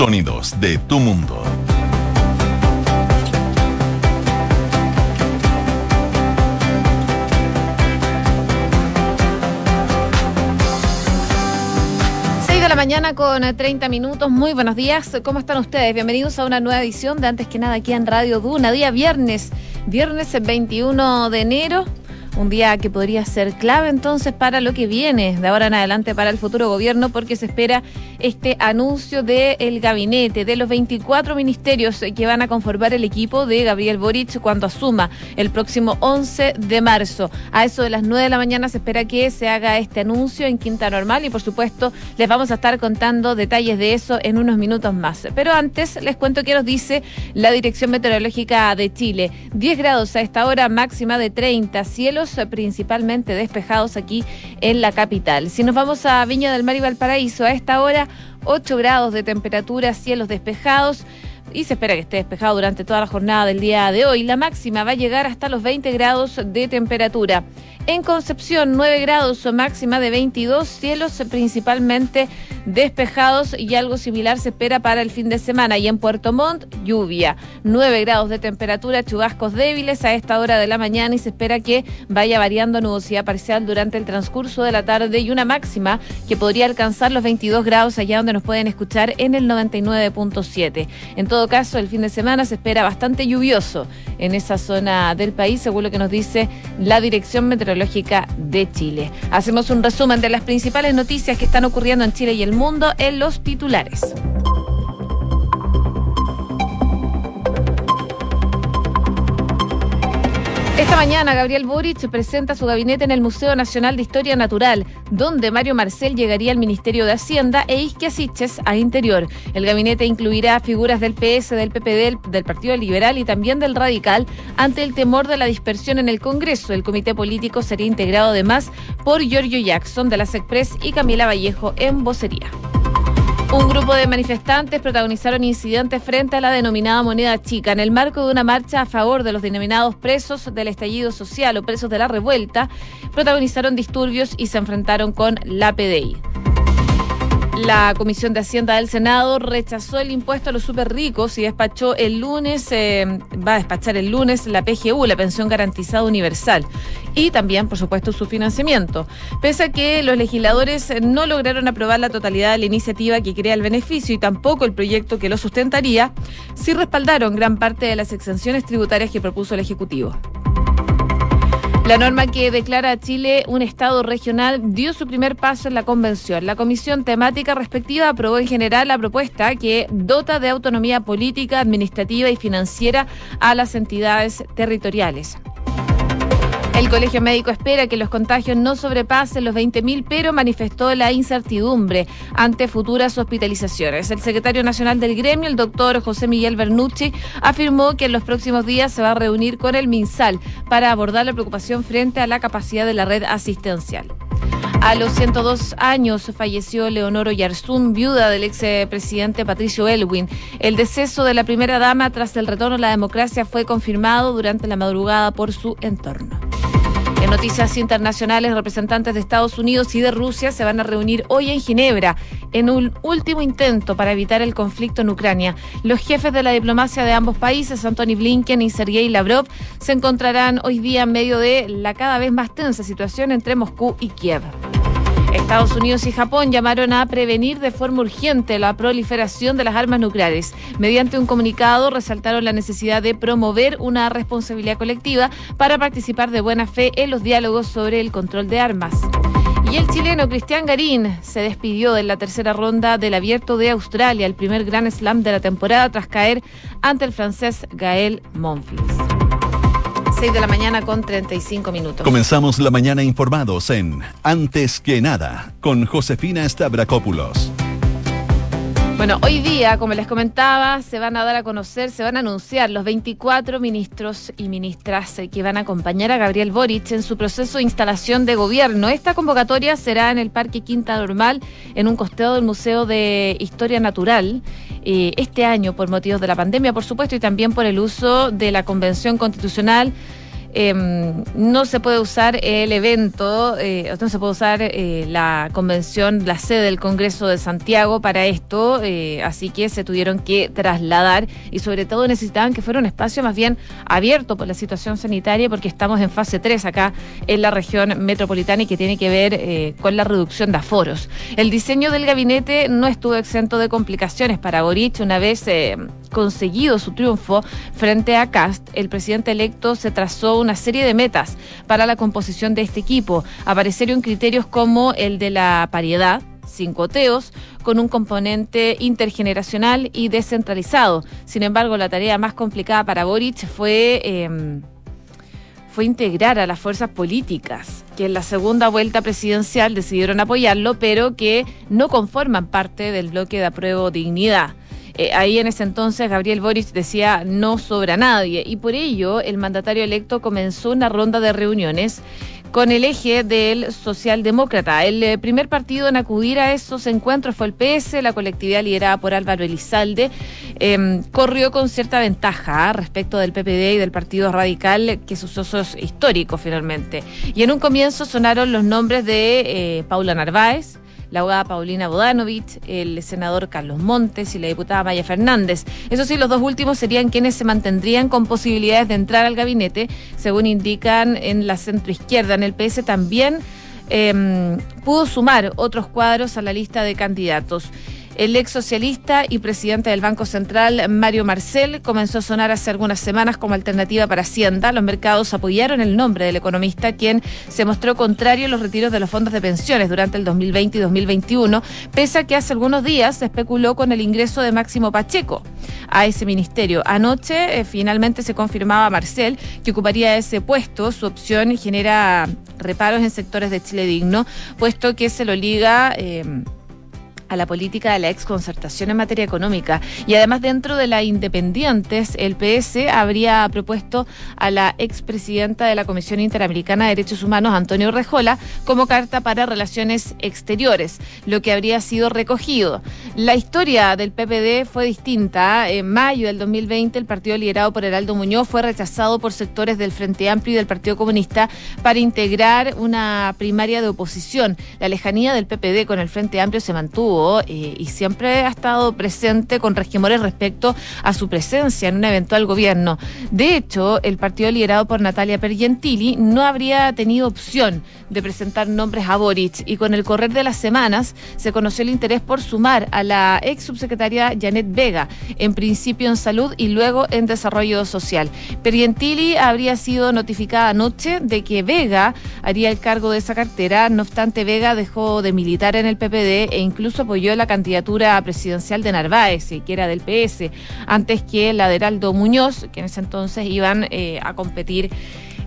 Sonidos de tu mundo. la mañana con 30 minutos. Muy buenos días. ¿Cómo están ustedes? Bienvenidos a una nueva edición de Antes que nada aquí en Radio Duna. Día viernes, viernes 21 de enero. Un día que podría ser clave entonces para lo que viene de ahora en adelante para el futuro gobierno porque se espera este anuncio del gabinete de los 24 ministerios que van a conformar el equipo de Gabriel Boric cuando asuma el próximo 11 de marzo. A eso de las 9 de la mañana se espera que se haga este anuncio en Quinta Normal y por supuesto les vamos a estar contando detalles de eso en unos minutos más. Pero antes les cuento qué nos dice la Dirección Meteorológica de Chile. 10 grados a esta hora máxima de 30 cielo principalmente despejados aquí en la capital. Si nos vamos a Viña del Mar y Valparaíso, a esta hora 8 grados de temperatura, cielos despejados y se espera que esté despejado durante toda la jornada del día de hoy. La máxima va a llegar hasta los 20 grados de temperatura. En Concepción, 9 grados o máxima de 22, cielos principalmente despejados y algo similar se espera para el fin de semana. Y en Puerto Montt, lluvia, 9 grados de temperatura, chubascos débiles a esta hora de la mañana y se espera que vaya variando nubosidad parcial durante el transcurso de la tarde y una máxima que podría alcanzar los 22 grados allá donde nos pueden escuchar en el 99.7. Todo caso, el fin de semana se espera bastante lluvioso en esa zona del país, según lo que nos dice la Dirección Meteorológica de Chile. Hacemos un resumen de las principales noticias que están ocurriendo en Chile y el mundo en los titulares. Esta mañana Gabriel Boric presenta su gabinete en el Museo Nacional de Historia Natural, donde Mario Marcel llegaría al Ministerio de Hacienda e Isquia Siches a Interior. El gabinete incluirá figuras del PS, del PPD, del Partido Liberal y también del Radical ante el temor de la dispersión en el Congreso. El comité político sería integrado además por Giorgio Jackson de la SECPRES y Camila Vallejo en vocería. Un grupo de manifestantes protagonizaron incidentes frente a la denominada moneda chica en el marco de una marcha a favor de los denominados presos del estallido social o presos de la revuelta. Protagonizaron disturbios y se enfrentaron con la PDI. La Comisión de Hacienda del Senado rechazó el impuesto a los super ricos y despachó el lunes, eh, va a despachar el lunes la PGU, la Pensión Garantizada Universal, y también, por supuesto, su financiamiento. Pese a que los legisladores no lograron aprobar la totalidad de la iniciativa que crea el beneficio y tampoco el proyecto que lo sustentaría, sí respaldaron gran parte de las exenciones tributarias que propuso el Ejecutivo. La norma que declara a Chile un Estado regional dio su primer paso en la convención. La comisión temática respectiva aprobó en general la propuesta que dota de autonomía política, administrativa y financiera a las entidades territoriales. El Colegio Médico espera que los contagios no sobrepasen los 20.000, pero manifestó la incertidumbre ante futuras hospitalizaciones. El secretario nacional del gremio, el doctor José Miguel Bernucci, afirmó que en los próximos días se va a reunir con el MinSal para abordar la preocupación frente a la capacidad de la red asistencial. A los 102 años falleció Leonoro Yarzún, viuda del expresidente Patricio Elwin. El deceso de la primera dama tras el retorno a la democracia fue confirmado durante la madrugada por su entorno. Noticias internacionales, representantes de Estados Unidos y de Rusia se van a reunir hoy en Ginebra en un último intento para evitar el conflicto en Ucrania. Los jefes de la diplomacia de ambos países, Anthony Blinken y Sergei Lavrov, se encontrarán hoy día en medio de la cada vez más tensa situación entre Moscú y Kiev. Estados Unidos y Japón llamaron a prevenir de forma urgente la proliferación de las armas nucleares. Mediante un comunicado resaltaron la necesidad de promover una responsabilidad colectiva para participar de buena fe en los diálogos sobre el control de armas. Y el chileno Cristian Garín se despidió de la tercera ronda del Abierto de Australia, el primer Gran Slam de la temporada, tras caer ante el francés Gael Monfils. 6 de la mañana con 35 minutos. Comenzamos la mañana informados en Antes que nada con Josefina Stavrakopoulos. Bueno, hoy día, como les comentaba, se van a dar a conocer, se van a anunciar los 24 ministros y ministras que van a acompañar a Gabriel Boric en su proceso de instalación de gobierno. Esta convocatoria será en el Parque Quinta Normal, en un costado del Museo de Historia Natural, eh, este año por motivos de la pandemia, por supuesto, y también por el uso de la Convención Constitucional Em, no se puede usar el evento, eh, no se puede usar eh, la convención, la sede del Congreso de Santiago para esto, eh, así que se tuvieron que trasladar y sobre todo necesitaban que fuera un espacio más bien abierto por la situación sanitaria porque estamos en fase 3 acá en la región metropolitana y que tiene que ver con la reducción de aforos. El diseño del gabinete no estuvo exento de complicaciones para Boric una vez conseguido su triunfo frente a Cast, el presidente electo se trazó una serie de metas para la composición de este equipo. Aparecieron criterios como el de la paridad, cinco teos, con un componente intergeneracional y descentralizado. Sin embargo, la tarea más complicada para Boric fue, em, fue integrar a las fuerzas políticas, que en la segunda vuelta presidencial decidieron apoyarlo, pero que no conforman parte del bloque de apruebo dignidad. Eh, ahí en ese entonces Gabriel Boris decía no sobra nadie y por ello el mandatario electo comenzó una ronda de reuniones con el eje del socialdemócrata. El eh, primer partido en acudir a esos encuentros fue el PS, la colectividad liderada por Álvaro Elizalde. Em, corrió con cierta ventaja ¿ah? respecto del PPD y del Partido Radical, que sus socios históricos finalmente. Y en un comienzo sonaron los nombres de eh, Paula Narváez, la abogada Paulina Bodanovich, el senador Carlos Montes y la diputada Maya Fernández. Eso sí, los dos últimos serían quienes se mantendrían con posibilidades de entrar al gabinete, según indican en la centroizquierda. En el PS también em, pudo sumar otros cuadros a la lista de candidatos. El ex socialista y presidente del Banco Central, Mario Marcel, comenzó a sonar hace algunas semanas como alternativa para Hacienda. Los mercados apoyaron el nombre del economista, quien se mostró contrario a los retiros de los fondos de pensiones durante el 2020 y 2021, pese a que hace algunos días se especuló con el ingreso de Máximo Pacheco a ese ministerio. Anoche eh, finalmente se confirmaba Marcel que ocuparía ese puesto. Su opción genera reparos en sectores de Chile Digno, puesto que se lo liga. Eh, a la política de la exconcertación en materia económica. Y además dentro de la Independientes, el PS habría propuesto a la expresidenta de la Comisión Interamericana de Derechos Humanos, Antonio Rejola, como carta para relaciones exteriores, lo que habría sido recogido. La historia del PPD fue distinta. En mayo del 2020, el partido liderado por Heraldo Muñoz fue rechazado por sectores del Frente Amplio y del Partido Comunista para integrar una primaria de oposición. La lejanía del PPD con el Frente Amplio se mantuvo eh, y siempre ha estado presente con resquemores respecto a su presencia en un eventual gobierno. De hecho, el partido liderado por Natalia Pergentili no habría tenido opción de presentar nombres a Boric y con el correr de las semanas se conoció el interés por sumar a la ex subsecretaria Janet Vega, en principio en salud y luego en desarrollo social. Pergentili habría sido notificada anoche de que Vega haría el cargo de esa cartera, no obstante Vega dejó de militar en el PPD e incluso apoyó la candidatura presidencial de Narváez, que era del PS, antes que la de Heraldo Muñoz, que en ese entonces iban eh, a competir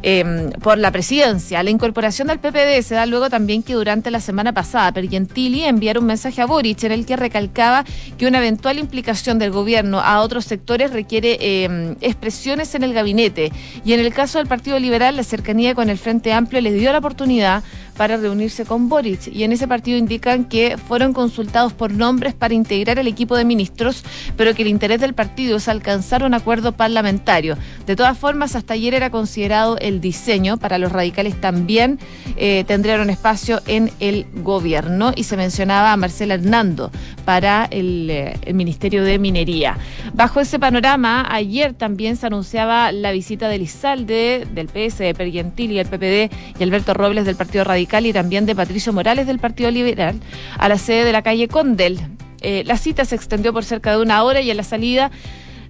Em, por la presidencia. La incorporación del PPD se da luego también que durante la semana pasada Pergentili enviara un mensaje a Boric en el que recalcaba que una eventual implicación del gobierno a otros sectores requiere em, expresiones en el gabinete. Y en el caso del Partido Liberal, la cercanía con el Frente Amplio les dio la oportunidad para reunirse con Boric. Y en ese partido indican que fueron consultados por nombres para integrar el equipo de ministros, pero que el interés del partido es alcanzar un acuerdo parlamentario. De todas formas, hasta ayer era considerado el diseño para los radicales también eh, tendrían un espacio en el gobierno y se mencionaba a Marcela Hernando para el, eh, el, Ministerio de Minería. Bajo ese panorama, ayer también se anunciaba la visita de Lizalde, del PS, de Pergentil y el PPD y Alberto Robles del Partido Radical y también de Patricio Morales del Partido Liberal a la sede de la calle Condel. Eh, la cita se extendió por cerca de una hora y en la salida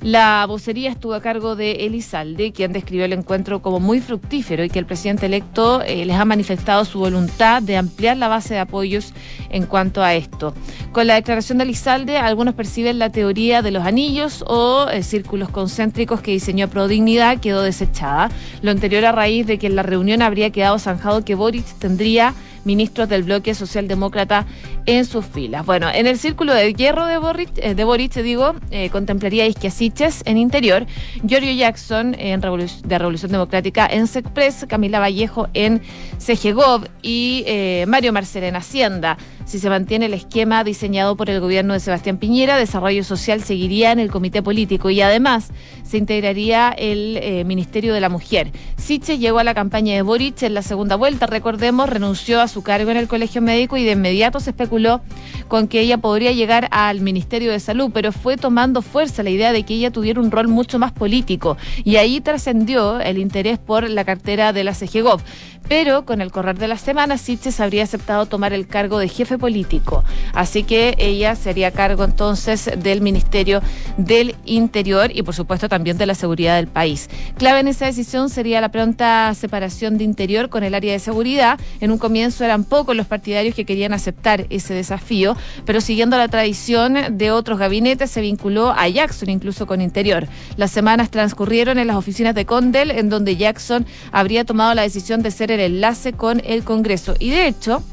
la vocería estuvo a cargo de Elizalde, quien describió el encuentro como muy fructífero y que el presidente electo eh, les ha manifestado su voluntad de ampliar la base de apoyos en cuanto a esto. Con la declaración de Elizalde, algunos perciben la teoría de los anillos o eh, círculos concéntricos que diseñó Prodignidad quedó desechada. Lo anterior a raíz de que en la reunión habría quedado zanjado que Boric tendría ministros del bloque socialdemócrata en sus filas. Bueno, en el círculo de hierro de Boric, eh, de Boric digo, eh, contemplaría Isquiasiches en Interior, Giorgio Jackson en de Revolución Democrática en SECPRES, Camila Vallejo en CGGOV y eh, Mario Marcel en Hacienda. Si se mantiene el esquema diseñado por el gobierno de Sebastián Piñera, Desarrollo Social seguiría en el comité político y además se integraría el eh, Ministerio de la Mujer. Siche llegó a la campaña de Boric en la segunda vuelta, recordemos, renunció a su cargo en el Colegio Médico y de inmediato se especuló con que ella podría llegar al Ministerio de Salud, pero fue tomando fuerza la idea de que ella tuviera un rol mucho más político y ahí trascendió el interés por la cartera de la CGGOV. Pero con el correr de las semanas, Sitches habría aceptado tomar el cargo de jefe político. Así que ella sería cargo entonces del Ministerio del Interior y por supuesto también de la seguridad del país. Clave en esa decisión sería la pronta separación de Interior con el área de seguridad. En un comienzo eran pocos los partidarios que querían aceptar ese desafío, pero siguiendo la tradición de otros gabinetes se vinculó a Jackson incluso con Interior. Las semanas transcurrieron en las oficinas de Condel, en donde Jackson habría tomado la decisión de ser el enlace con el Congreso. Y de hecho,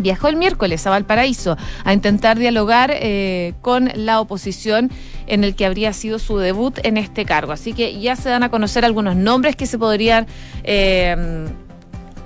viajó el miércoles a Valparaíso a intentar dialogar eh, con la oposición en el que habría sido su debut en este cargo. Así que ya se dan a conocer algunos nombres que se podrían eh,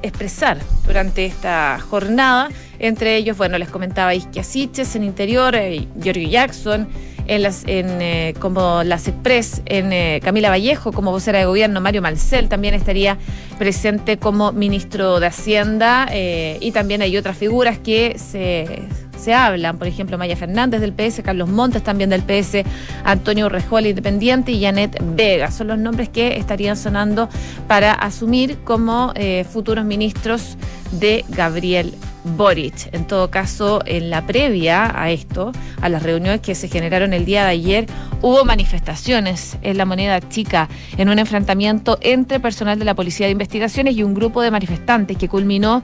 expresar durante esta jornada. Entre ellos, bueno, les comentaba Isquia Siches en interior, eh, Giorgio Jackson, en las, en, eh, como las Express, en eh, Camila Vallejo como vocera de gobierno, Mario Malcel también estaría presente como ministro de Hacienda eh, y también hay otras figuras que se, se hablan, por ejemplo, Maya Fernández del PS, Carlos Montes también del PS, Antonio Urrejola Independiente y Janet Vega. Son los nombres que estarían sonando para asumir como futuros ministros de Gabriel Boric. En todo caso, en la previa a esto, a las reuniones que se generaron el día de ayer, hubo manifestaciones en la moneda chica en un enfrentamiento entre personal de la Policía de Investigaciones y un grupo de manifestantes que culminó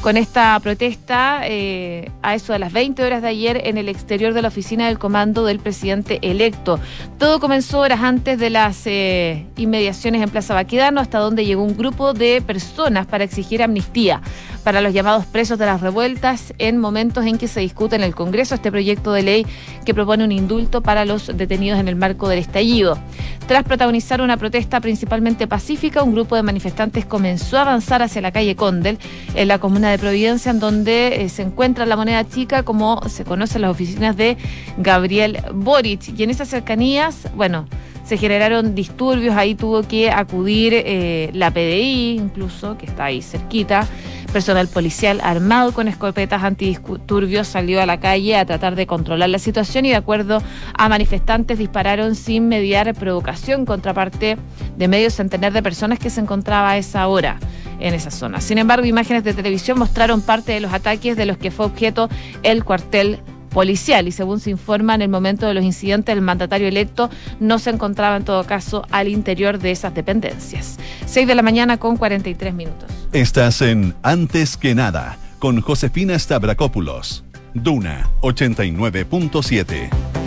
con esta protesta eh, a eso de las 20 horas de ayer en el exterior de la oficina del comando del presidente electo. Todo comenzó horas antes de las eh, inmediaciones en Plaza Baquedano, hasta donde llegó un grupo de personas para exigir amnistía para los llamados presos de las revueltas en momentos en que se discute en el Congreso este proyecto de ley que propone un indulto para los detenidos en el marco del estallido. Tras protagonizar una protesta principalmente pacífica, un grupo de manifestantes comenzó a avanzar hacia la calle Condel, en la comuna de Providencia, en donde eh, se encuentra la moneda chica, como se conocen las oficinas de Gabriel Boric. Y en esas cercanías, bueno, se generaron disturbios, ahí tuvo que acudir eh, la PDI, incluso, que está ahí cerquita. Personal policial armado con escopetas antidisturbios salió a la calle a tratar de controlar la situación y de acuerdo a manifestantes dispararon sin mediar provocación contra parte de medio centenar de personas que se encontraba a esa hora en esa zona. Sin embargo, imágenes de televisión mostraron parte de los ataques de los que fue objeto el cuartel policial y según se informa en el momento de los incidentes el mandatario electo no se encontraba en todo caso al interior de esas dependencias. 6 de la mañana con 43 minutos. Estás en Antes que nada con Josefina Stavrakopoulos. Duna 89.7.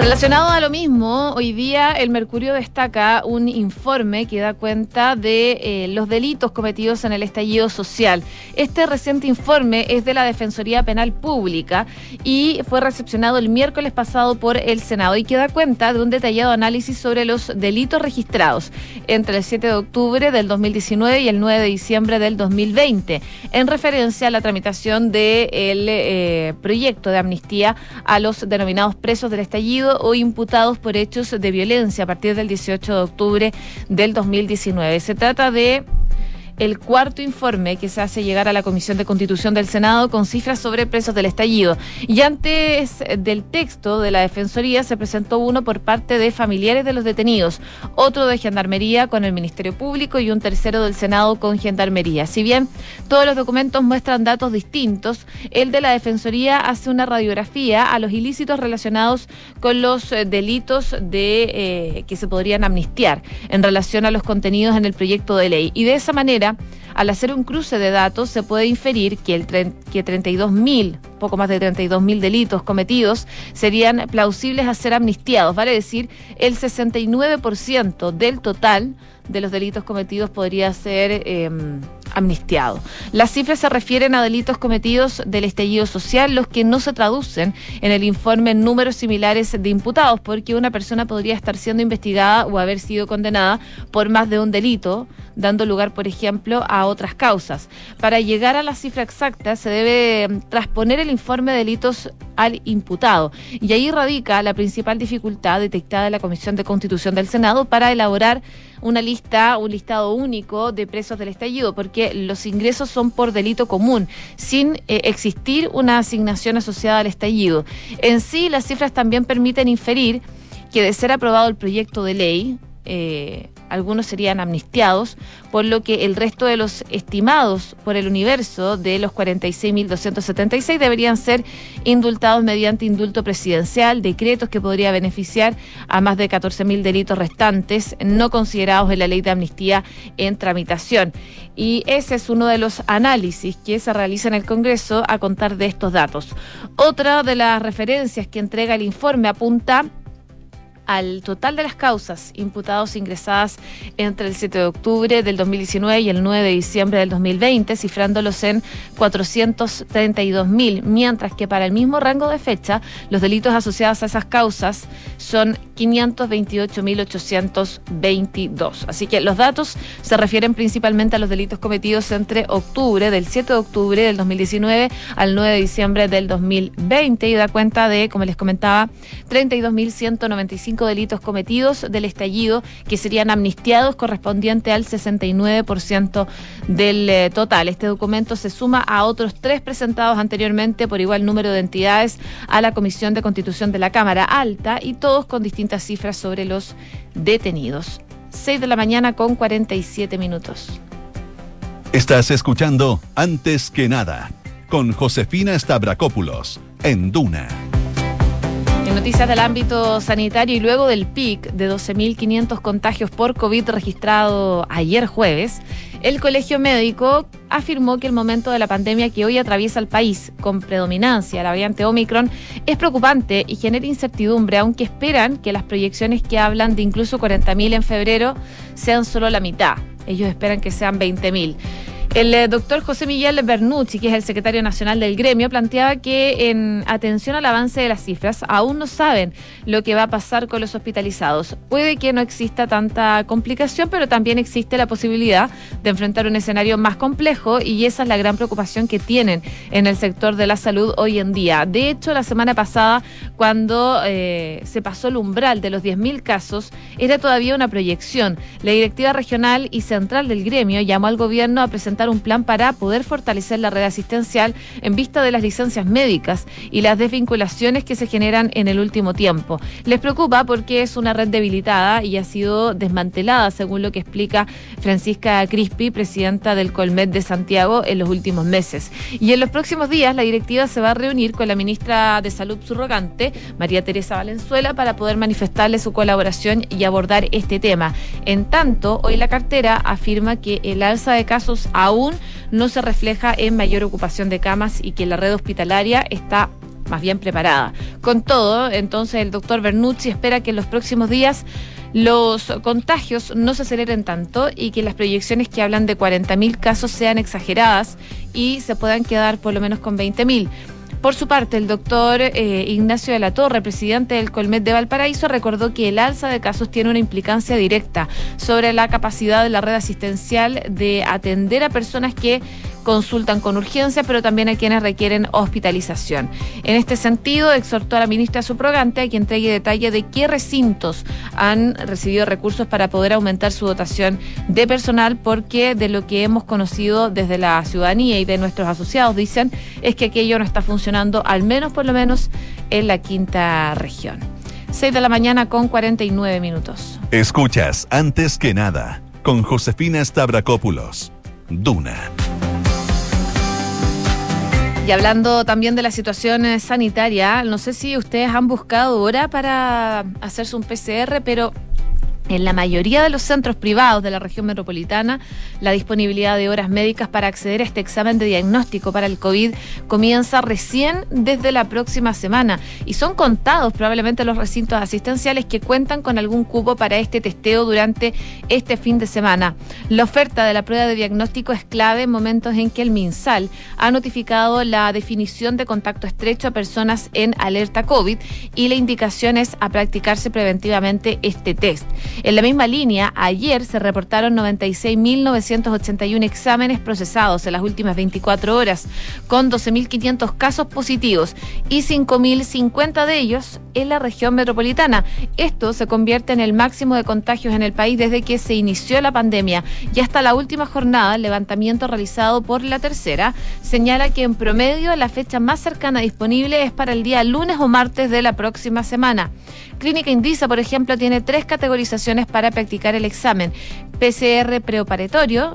Relacionado a lo mismo, hoy día el Mercurio destaca un informe que da cuenta de eh, los delitos cometidos en el estallido social. Este reciente informe es de la Defensoría Penal Pública y fue recepcionado el miércoles pasado por el Senado y que da cuenta de un detallado análisis sobre los delitos registrados entre el 7 de octubre del 2019 y el 9 de diciembre del 2020, en referencia a la tramitación del eh, proyecto de amnistía a los denominados presos del estallido o imputados por hechos de violencia a partir del 18 de octubre del 2019. Se trata de el cuarto informe que se hace llegar a la Comisión de Constitución del Senado con cifras sobre presos del estallido. Y antes del texto de la Defensoría se presentó uno por parte de familiares de los detenidos, otro de Gendarmería con el Ministerio Público y un tercero del Senado con Gendarmería. Si bien todos los documentos muestran datos distintos, el de la Defensoría hace una radiografía a los ilícitos relacionados con los eh, delitos de eh, que se podrían amnistiar en relación a los contenidos en el proyecto de ley. Y de esa manera, al hacer un cruce de datos se puede inferir que, el que 32.000, poco más de 32.000 delitos cometidos serían plausibles a ser amnistiados, vale decir, el 69% del total de los delitos cometidos podría ser em, amnistiado. Las cifras se refieren a delitos cometidos del estallido social, los que no se traducen en el informe en números similares de imputados, porque una persona podría estar siendo investigada o haber sido condenada por más de un delito, dando lugar, por ejemplo, a otras causas. Para llegar a la cifra exacta se debe mm, transponer el informe de delitos al imputado. Y ahí radica la principal dificultad detectada en la Comisión de Constitución del Senado para elaborar una lista, un listado único de presos del estallido, porque los ingresos son por delito común, sin eh, existir una asignación asociada al estallido. En sí, las cifras también permiten inferir que de ser aprobado el proyecto de ley, eh, algunos serían amnistiados, por lo que el resto de los estimados por el universo de los 46.276 deberían ser indultados mediante indulto presidencial, decretos que podría beneficiar a más de 14.000 delitos restantes no considerados en la ley de amnistía en tramitación. Y ese es uno de los análisis que se realiza en el Congreso a contar de estos datos. Otra de las referencias que entrega el informe apunta al total de las causas imputados ingresadas entre el 7 de octubre del 2019 y el 9 de diciembre del 2020, cifrándolos en 432 mil, mientras que para el mismo rango de fecha los delitos asociados a esas causas son 528.822. Así que los datos se refieren principalmente a los delitos cometidos entre octubre, del 7 de octubre del 2019 al 9 de diciembre del 2020 y da cuenta de, como les comentaba, 32.195 delitos cometidos del estallido que serían amnistiados correspondiente al 69% del eh, total. Este documento se suma a otros tres presentados anteriormente por igual número de entidades a la Comisión de Constitución de la Cámara Alta y todos con distintas cifras sobre los detenidos. 6 de la mañana con 47 minutos. Estás escuchando Antes que nada con Josefina Stavrakopoulos en Duna. Noticias del ámbito sanitario y luego del pic de 12.500 contagios por COVID registrado ayer jueves, el Colegio Médico afirmó que el momento de la pandemia que hoy atraviesa el país, con predominancia la variante Omicron, es preocupante y genera incertidumbre, aunque esperan que las proyecciones que hablan de incluso 40.000 en febrero sean solo la mitad. Ellos esperan que sean 20.000. El eh, doctor José Miguel Bernucci, que es el secretario nacional del gremio, planteaba que en atención al avance de las cifras, aún no saben lo que va a pasar con los hospitalizados. Puede que no exista tanta complicación, pero también existe la posibilidad de enfrentar un escenario más complejo y esa es la gran preocupación que tienen en el sector de la salud hoy en día. De hecho, la semana pasada, cuando eh, se pasó el umbral de los 10.000 casos, era todavía una proyección. La directiva regional y central del gremio llamó al gobierno a presentar un plan para poder fortalecer la red asistencial en vista de las licencias médicas y las desvinculaciones que se generan en el último tiempo. Les preocupa porque es una red debilitada y ha sido desmantelada, según lo que explica Francisca Crispi, presidenta del Colmet de Santiago, en los últimos meses. Y en los próximos días la directiva se va a reunir con la ministra de Salud subrogante, María Teresa Valenzuela, para poder manifestarle su colaboración y abordar este tema. En tanto, hoy la cartera afirma que el alza de casos ha aún no se refleja en mayor ocupación de camas y que la red hospitalaria está más bien preparada. Con todo, entonces el doctor Bernucci espera que en los próximos días los contagios no se aceleren tanto y que las proyecciones que hablan de 40.000 casos sean exageradas y se puedan quedar por lo menos con 20.000. Por su parte, el doctor eh, Ignacio de la Torre, presidente del Colmet de Valparaíso, recordó que el alza de casos tiene una implicancia directa sobre la capacidad de la red asistencial de atender a personas que consultan con urgencia, pero también a quienes requieren hospitalización. En este sentido, exhortó a la ministra subrogante a que entregue detalle de qué recintos han recibido recursos para poder aumentar su dotación de personal, porque de lo que hemos conocido desde la ciudadanía y de nuestros asociados dicen es que aquello no está funcionando, al menos por lo menos en la quinta región. 6 de la mañana con 49 minutos. Escuchas antes que nada con Josefina Stavrakopoulos. Duna. Y hablando también de la situación eh, sanitaria, no sé si ustedes han buscado hora para hacerse un PCR, pero en la mayoría de los centros privados de la región metropolitana, la disponibilidad de horas médicas para acceder a este examen de diagnóstico para el COVID comienza recién desde la próxima semana y son contados probablemente los recintos asistenciales que cuentan con algún cupo para este testeo durante este fin de semana. La oferta de la prueba de diagnóstico es clave en momentos en que el MinSal ha notificado la definición de contacto estrecho a personas en alerta COVID y la indicación es a practicarse preventivamente este test. En la misma línea, ayer se reportaron 96.981 exámenes procesados en las últimas 24 horas, con 12.500 casos positivos y 5.050 de ellos en la región metropolitana. Esto se convierte en el máximo de contagios en el país desde que se inició la pandemia y hasta la última jornada, el levantamiento realizado por la tercera, señala que en promedio la fecha más cercana disponible es para el día lunes o martes de la próxima semana. Clínica Indisa, por ejemplo, tiene tres categorizaciones para practicar el examen. PCR preoperatorio,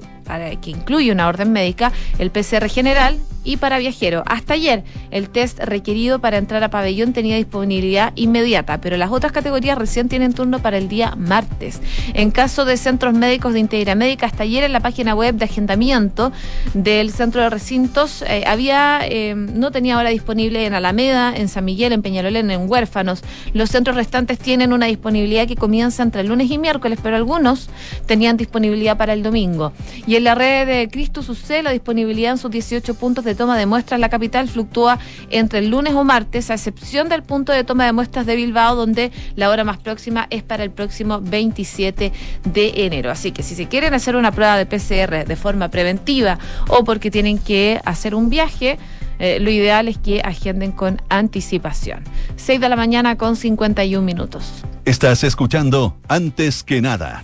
que incluye una orden médica, el PCR general y para viajero. Hasta ayer, el test requerido para entrar a pabellón tenía disponibilidad inmediata, pero las otras categorías recién tienen turno para el día martes. En caso de centros médicos de Integra Médica, hasta ayer en la página web de agendamiento del centro de recintos eh, había eh, no tenía hora disponible en Alameda, en San Miguel, en Peñalolén, en Huérfanos. Los centros restantes tienen una disponibilidad que comienza entre el lunes y miércoles, pero algunos tenían disponibilidad para el domingo. Y en la red de Cristo sucede la disponibilidad en sus 18 puntos de toma de muestras en la capital fluctúa entre el lunes o martes, a excepción del punto de toma de muestras de Bilbao, donde la hora más próxima es para el próximo 27 de enero. Así que si se quieren hacer una prueba de PCR de forma preventiva o porque tienen que hacer un viaje, eh, lo ideal es que agenden con anticipación. 6 de la mañana con 51 minutos. Estás escuchando Antes que nada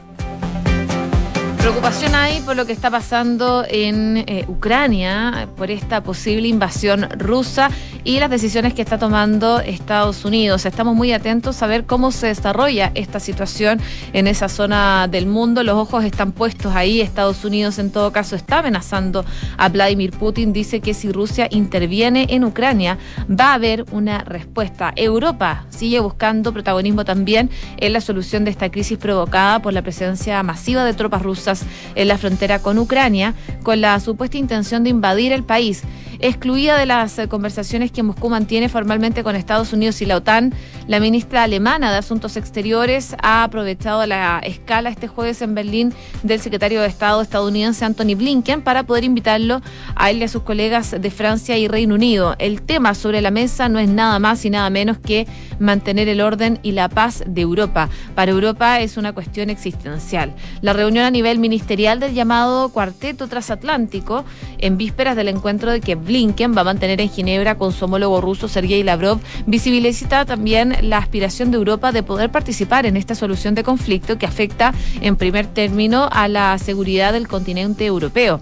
Preocupación hay por lo que está pasando en eh, Ucrania, por esta posible invasión rusa y las decisiones que está tomando Estados Unidos. Estamos muy atentos a ver cómo se desarrolla esta situación en esa zona del mundo. Los ojos están puestos ahí. Estados Unidos, en todo caso, está amenazando a Vladimir Putin. Dice que si Rusia interviene en Ucrania, va a haber una respuesta. Europa sigue buscando protagonismo también en la solución de esta crisis provocada por la presencia masiva de tropas rusas en la frontera con Ucrania, con la supuesta intención de invadir el país. Excluida de las eh, conversaciones que Moscú mantiene formalmente con Estados Unidos y la OTAN, la ministra alemana de Asuntos Exteriores ha aprovechado la escala este jueves en Berlín del secretario de Estado estadounidense Anthony Blinken para poder invitarlo a él y a sus colegas de Francia y Reino Unido. El tema sobre la mesa no es nada más y nada menos que mantener el orden y la paz de Europa. Para Europa es una cuestión existencial. La reunión a nivel ministerial del llamado Cuarteto Transatlántico en vísperas del encuentro de que Blinken va a mantener en Ginebra con su homólogo ruso Sergei Lavrov, visibiliza también la aspiración de Europa de poder participar en esta solución de conflicto que afecta en primer término a la seguridad del continente europeo.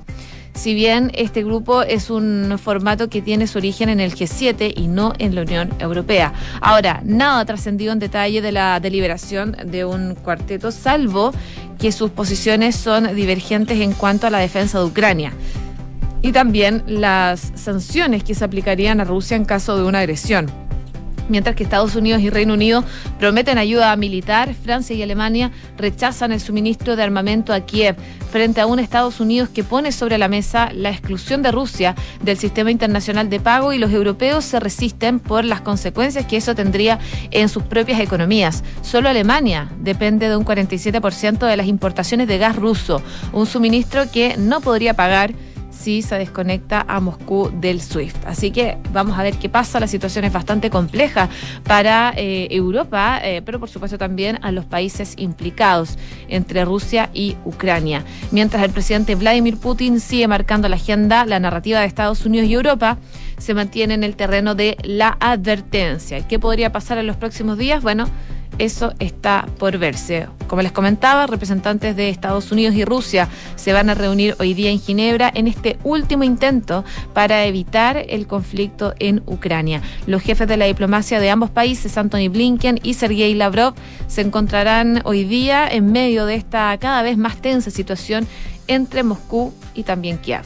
Si bien este grupo es un formato que tiene su origen en el G7 y no en la Unión Europea. Ahora, nada trascendido en detalle de la deliberación de un cuarteto, salvo que sus posiciones son divergentes en cuanto a la defensa de Ucrania y también las sanciones que se aplicarían a Rusia en caso de una agresión. Mientras que Estados Unidos y Reino Unido prometen ayuda militar, Francia y Alemania rechazan el suministro de armamento a Kiev frente a un Estados Unidos que pone sobre la mesa la exclusión de Rusia del sistema internacional de pago y los europeos se resisten por las consecuencias que eso tendría en sus propias economías. Solo Alemania depende de un 47% de las importaciones de gas ruso, un suministro que no podría pagar si se desconecta a Moscú del SWIFT. Así que vamos a ver qué pasa. La situación es bastante compleja para eh, Europa, eh, pero por supuesto también a los países implicados entre Rusia y Ucrania. Mientras el presidente Vladimir Putin sigue marcando la agenda, la narrativa de Estados Unidos y Europa se mantiene en el terreno de la advertencia. ¿Qué podría pasar en los próximos días? Bueno, eso está por verse. Como les comentaba, representantes de Estados Unidos y Rusia se van a reunir hoy día en Ginebra en este último intento para evitar el conflicto en Ucrania. Los jefes de la diplomacia de ambos países, Anthony Blinken y Sergei Lavrov, se encontrarán hoy día en medio de esta cada vez más tensa situación entre Moscú y también Kiev.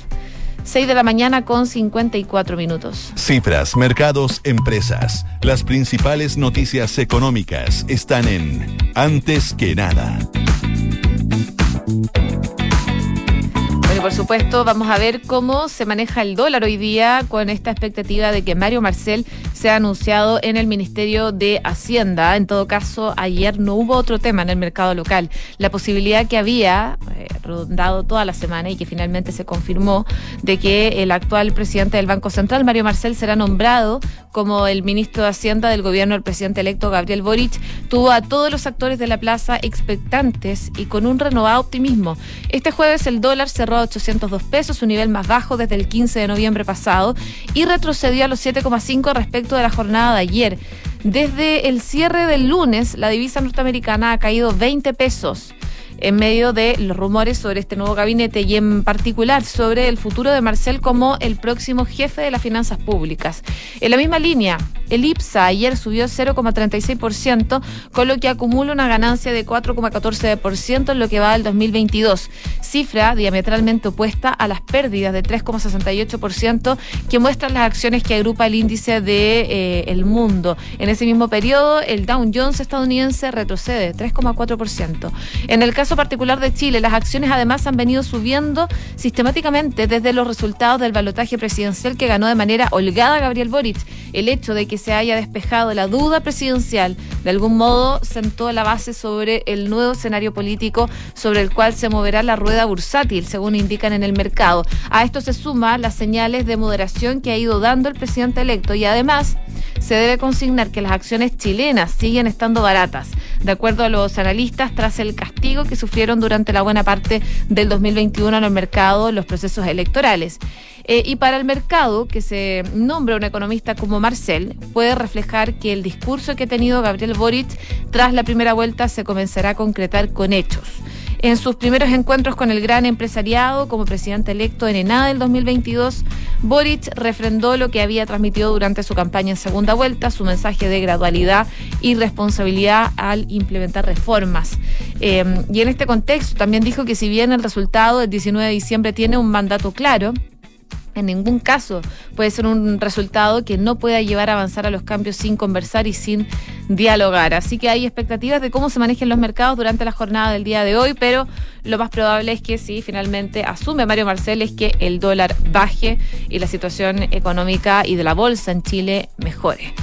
6 de la mañana con 54 minutos. Cifras, mercados, empresas. Las principales noticias económicas están en Antes que nada. Por supuesto, vamos a ver cómo se maneja el dólar hoy día con esta expectativa de que Mario Marcel se ha anunciado en el Ministerio de Hacienda. En todo caso, ayer no hubo otro tema en el mercado local. La posibilidad que había, eh, rondado toda la semana y que finalmente se confirmó, de que el actual presidente del Banco Central, Mario Marcel, será nombrado como el ministro de Hacienda del gobierno del presidente electo Gabriel Boric, tuvo a todos los actores de la plaza expectantes y con un renovado optimismo. Este jueves el dólar cerró a 802 pesos, su nivel más bajo desde el 15 de noviembre pasado, y retrocedió a los 7,5 respecto de la jornada de ayer. Desde el cierre del lunes, la divisa norteamericana ha caído 20 pesos en medio de los rumores sobre este nuevo gabinete y en particular sobre el futuro de Marcel como el próximo jefe de las finanzas públicas. En la misma línea, el IPSA ayer subió 0,36%, con lo que acumula una ganancia de 4,14% en lo que va del 2022, cifra diametralmente opuesta a las pérdidas de 3,68% que muestran las acciones que agrupa el índice de eh, el mundo. En ese mismo periodo, el Dow Jones estadounidense retrocede 3,4%. En el caso particular de Chile, las acciones además han venido subiendo sistemáticamente desde los resultados del balotaje presidencial que ganó de manera holgada Gabriel Boric. El hecho de que se haya despejado la duda presidencial de algún modo sentó la base sobre el nuevo escenario político sobre el cual se moverá la rueda bursátil, según indican en el mercado. A esto se suma las señales de moderación que ha ido dando el presidente electo y además se debe consignar que las acciones chilenas siguen estando baratas, de acuerdo a los analistas, tras el castigo que sufrieron durante la buena parte del 2021 en el mercado los procesos electorales. Eh, y para el mercado, que se nombra un economista como Marcel, puede reflejar que el discurso que ha tenido Gabriel Boric tras la primera vuelta se comenzará a concretar con hechos. En sus primeros encuentros con el gran empresariado como presidente electo en enada del 2022, Boric refrendó lo que había transmitido durante su campaña en segunda vuelta, su mensaje de gradualidad y responsabilidad al implementar reformas. Eh, y en este contexto también dijo que si bien el resultado del 19 de diciembre tiene un mandato claro, en ningún caso puede ser un resultado que no pueda llevar a avanzar a los cambios sin conversar y sin dialogar. Así que hay expectativas de cómo se manejen los mercados durante la jornada del día de hoy, pero lo más probable es que si finalmente asume Mario Marcel es que el dólar baje y la situación económica y de la bolsa en Chile mejore.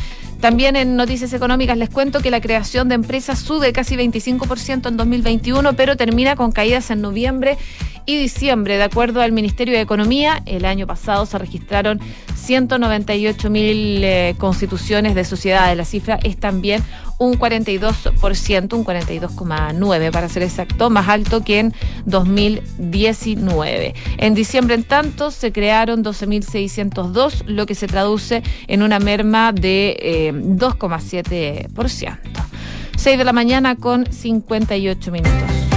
También en noticias económicas les cuento que la creación de empresas sube casi 25% en 2021, pero termina con caídas en noviembre y diciembre. De acuerdo al Ministerio de Economía, el año pasado se registraron 198 mil eh, constituciones de sociedades. La cifra es también un 42%, un 42,9% para ser exacto, más alto que en 2019. En diciembre, en tanto, se crearon 12.602, lo que se traduce en una merma de 2,7%. Eh, 6 de la mañana con 58 minutos.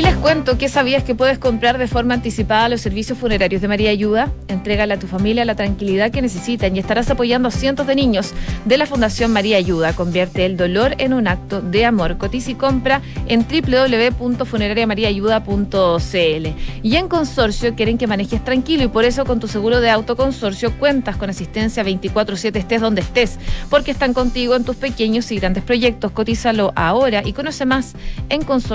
Y les cuento que sabías que puedes comprar de forma anticipada los servicios funerarios de María Ayuda. Entrégale a tu familia la tranquilidad que necesitan y estarás apoyando a cientos de niños de la Fundación María Ayuda. Convierte el dolor en un acto de amor. Cotiza y compra en www.funerariamariaayuda.cl. Y en Consorcio quieren que manejes tranquilo y por eso con tu seguro de auto Consorcio cuentas con asistencia 24/7 estés donde estés, porque están contigo en tus pequeños y grandes proyectos. Cotízalo ahora y conoce más en consorcio